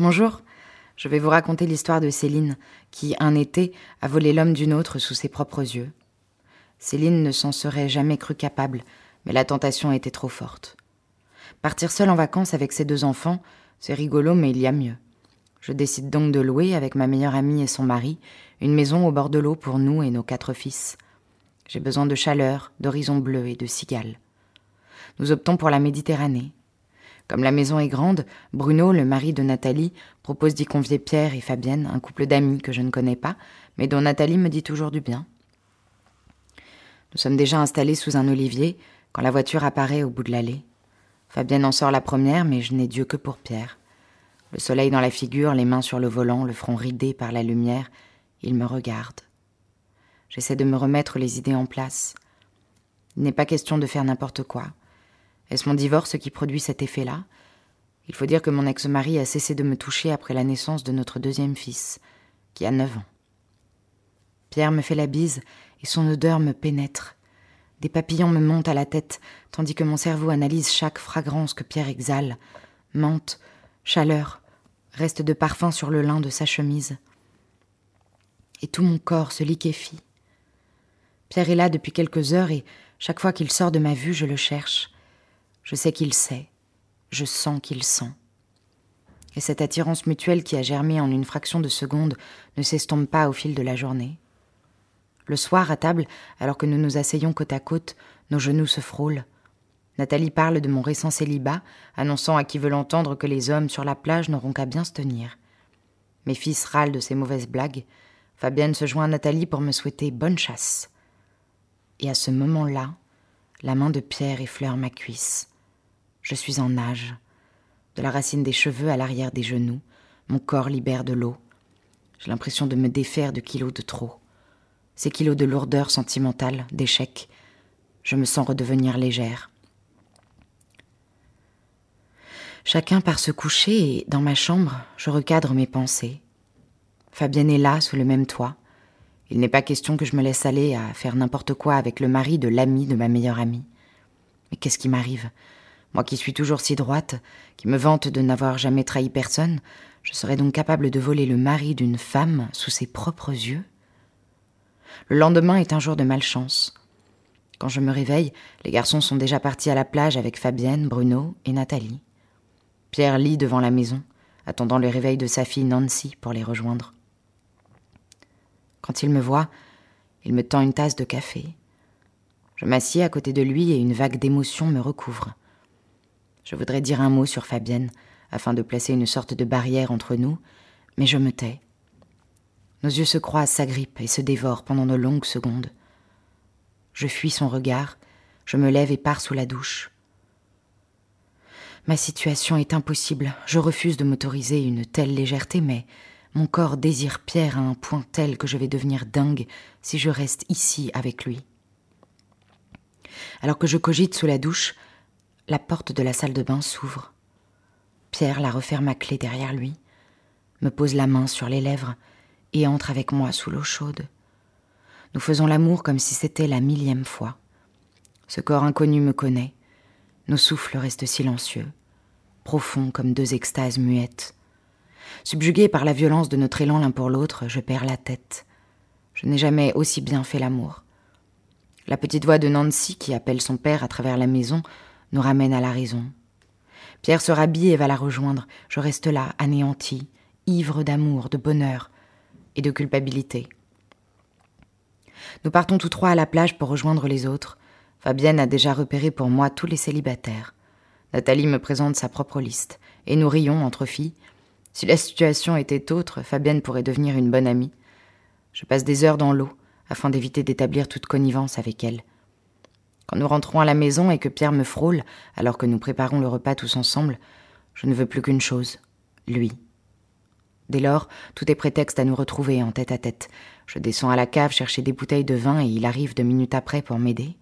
Bonjour, je vais vous raconter l'histoire de Céline, qui, un été, a volé l'homme d'une autre sous ses propres yeux. Céline ne s'en serait jamais cru capable, mais la tentation était trop forte. Partir seule en vacances avec ses deux enfants, c'est rigolo, mais il y a mieux. Je décide donc de louer, avec ma meilleure amie et son mari, une maison au bord de l'eau pour nous et nos quatre fils. J'ai besoin de chaleur, d'horizon bleu et de cigales. Nous optons pour la Méditerranée. Comme la maison est grande, Bruno, le mari de Nathalie, propose d'y convier Pierre et Fabienne, un couple d'amis que je ne connais pas, mais dont Nathalie me dit toujours du bien. Nous sommes déjà installés sous un olivier quand la voiture apparaît au bout de l'allée. Fabienne en sort la première, mais je n'ai Dieu que pour Pierre. Le soleil dans la figure, les mains sur le volant, le front ridé par la lumière, il me regarde. J'essaie de me remettre les idées en place. Il n'est pas question de faire n'importe quoi. Est-ce mon divorce qui produit cet effet-là? Il faut dire que mon ex-mari a cessé de me toucher après la naissance de notre deuxième fils, qui a neuf ans. Pierre me fait la bise et son odeur me pénètre. Des papillons me montent à la tête, tandis que mon cerveau analyse chaque fragrance que Pierre exhale. Menthe, chaleur, reste de parfum sur le lin de sa chemise. Et tout mon corps se liquéfie. Pierre est là depuis quelques heures et chaque fois qu'il sort de ma vue, je le cherche. Je sais qu'il sait. Je sens qu'il sent. Et cette attirance mutuelle qui a germé en une fraction de seconde ne s'estompe pas au fil de la journée. Le soir, à table, alors que nous nous asseyons côte à côte, nos genoux se frôlent. Nathalie parle de mon récent célibat, annonçant à qui veut l'entendre que les hommes sur la plage n'auront qu'à bien se tenir. Mes fils râlent de ces mauvaises blagues. Fabienne se joint à Nathalie pour me souhaiter bonne chasse. Et à ce moment-là, la main de Pierre effleure ma cuisse. Je suis en nage. De la racine des cheveux à l'arrière des genoux, mon corps libère de l'eau. J'ai l'impression de me défaire de kilos de trop ces kilos de lourdeur sentimentale, d'échec. Je me sens redevenir légère. Chacun part se coucher et, dans ma chambre, je recadre mes pensées. Fabienne est là, sous le même toit. Il n'est pas question que je me laisse aller à faire n'importe quoi avec le mari de l'ami de ma meilleure amie. Mais qu'est-ce qui m'arrive? Moi qui suis toujours si droite, qui me vante de n'avoir jamais trahi personne, je serais donc capable de voler le mari d'une femme sous ses propres yeux? Le lendemain est un jour de malchance. Quand je me réveille, les garçons sont déjà partis à la plage avec Fabienne, Bruno et Nathalie. Pierre lit devant la maison, attendant le réveil de sa fille Nancy pour les rejoindre. Quand il me voit, il me tend une tasse de café. Je m'assieds à côté de lui et une vague d'émotion me recouvre. Je voudrais dire un mot sur Fabienne, afin de placer une sorte de barrière entre nous, mais je me tais. Nos yeux se croisent, s'agrippent et se dévorent pendant de longues secondes. Je fuis son regard, je me lève et pars sous la douche. Ma situation est impossible. Je refuse de m'autoriser une telle légèreté, mais mon corps désire Pierre à un point tel que je vais devenir dingue si je reste ici avec lui. Alors que je cogite sous la douche, la porte de la salle de bain s'ouvre. Pierre la referme à clé derrière lui, me pose la main sur les lèvres et entre avec moi sous l'eau chaude. Nous faisons l'amour comme si c'était la millième fois. Ce corps inconnu me connaît. Nos souffles restent silencieux, profonds comme deux extases muettes. Subjugué par la violence de notre élan l'un pour l'autre, je perds la tête. Je n'ai jamais aussi bien fait l'amour. La petite voix de Nancy qui appelle son père à travers la maison nous ramène à la raison. Pierre se rhabille et va la rejoindre. Je reste là, anéanti, ivre d'amour, de bonheur et de culpabilité. Nous partons tous trois à la plage pour rejoindre les autres. Fabienne a déjà repéré pour moi tous les célibataires. Nathalie me présente sa propre liste, et nous rions entre filles. Si la situation était autre, Fabienne pourrait devenir une bonne amie. Je passe des heures dans l'eau, afin d'éviter d'établir toute connivence avec elle. Quand nous rentrons à la maison et que Pierre me frôle, alors que nous préparons le repas tous ensemble, je ne veux plus qu'une chose, lui. Dès lors, tout est prétexte à nous retrouver en tête à tête. Je descends à la cave chercher des bouteilles de vin et il arrive deux minutes après pour m'aider.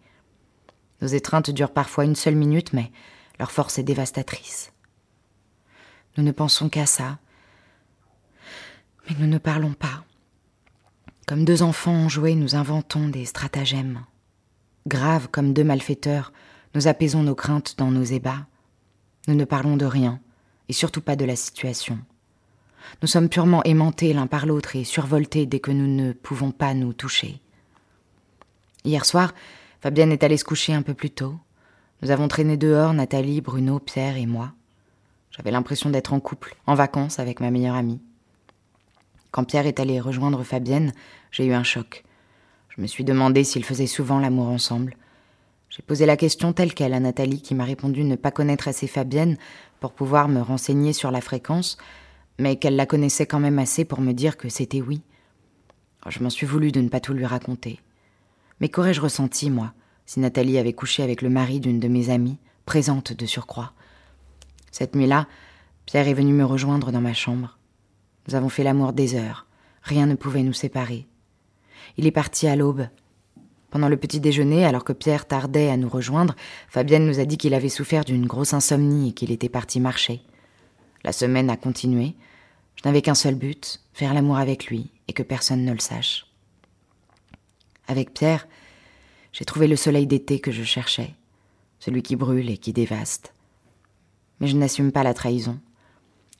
Nos étreintes durent parfois une seule minute, mais leur force est dévastatrice. Nous ne pensons qu'à ça. Mais nous ne parlons pas. Comme deux enfants ont joué, nous inventons des stratagèmes. Graves comme deux malfaiteurs, nous apaisons nos craintes dans nos ébats. Nous ne parlons de rien, et surtout pas de la situation. Nous sommes purement aimantés l'un par l'autre et survoltés dès que nous ne pouvons pas nous toucher. Hier soir, Fabienne est allée se coucher un peu plus tôt. Nous avons traîné dehors, Nathalie, Bruno, Pierre et moi. J'avais l'impression d'être en couple, en vacances avec ma meilleure amie. Quand Pierre est allé rejoindre Fabienne, j'ai eu un choc. Je me suis demandé s'ils faisaient souvent l'amour ensemble. J'ai posé la question telle qu'elle à Nathalie qui m'a répondu ne pas connaître assez Fabienne pour pouvoir me renseigner sur la fréquence, mais qu'elle la connaissait quand même assez pour me dire que c'était oui. Je m'en suis voulu de ne pas tout lui raconter. Mais qu'aurais-je ressenti, moi, si Nathalie avait couché avec le mari d'une de mes amies, présente de surcroît? Cette nuit-là, Pierre est venu me rejoindre dans ma chambre. Nous avons fait l'amour des heures. Rien ne pouvait nous séparer. Il est parti à l'aube. Pendant le petit déjeuner, alors que Pierre tardait à nous rejoindre, Fabienne nous a dit qu'il avait souffert d'une grosse insomnie et qu'il était parti marcher. La semaine a continué. Je n'avais qu'un seul but, faire l'amour avec lui et que personne ne le sache. Avec Pierre, j'ai trouvé le soleil d'été que je cherchais, celui qui brûle et qui dévaste. Mais je n'assume pas la trahison.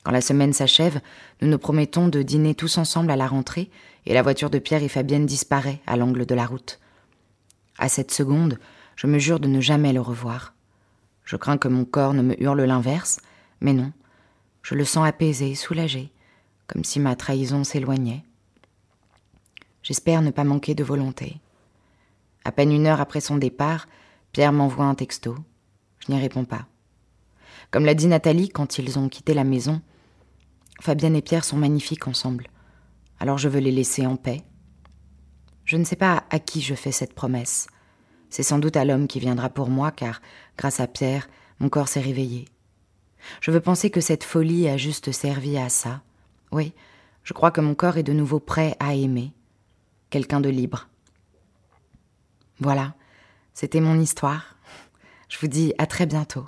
Quand la semaine s'achève, nous nous promettons de dîner tous ensemble à la rentrée, et la voiture de Pierre et Fabienne disparaît à l'angle de la route. À cette seconde, je me jure de ne jamais le revoir. Je crains que mon corps ne me hurle l'inverse, mais non, je le sens apaisé, soulagé, comme si ma trahison s'éloignait. J'espère ne pas manquer de volonté. À peine une heure après son départ, Pierre m'envoie un texto. Je n'y réponds pas. Comme l'a dit Nathalie quand ils ont quitté la maison, Fabienne et Pierre sont magnifiques ensemble. Alors je veux les laisser en paix. Je ne sais pas à qui je fais cette promesse. C'est sans doute à l'homme qui viendra pour moi, car, grâce à Pierre, mon corps s'est réveillé. Je veux penser que cette folie a juste servi à ça. Oui, je crois que mon corps est de nouveau prêt à aimer. Quelqu'un de libre. Voilà, c'était mon histoire. Je vous dis à très bientôt.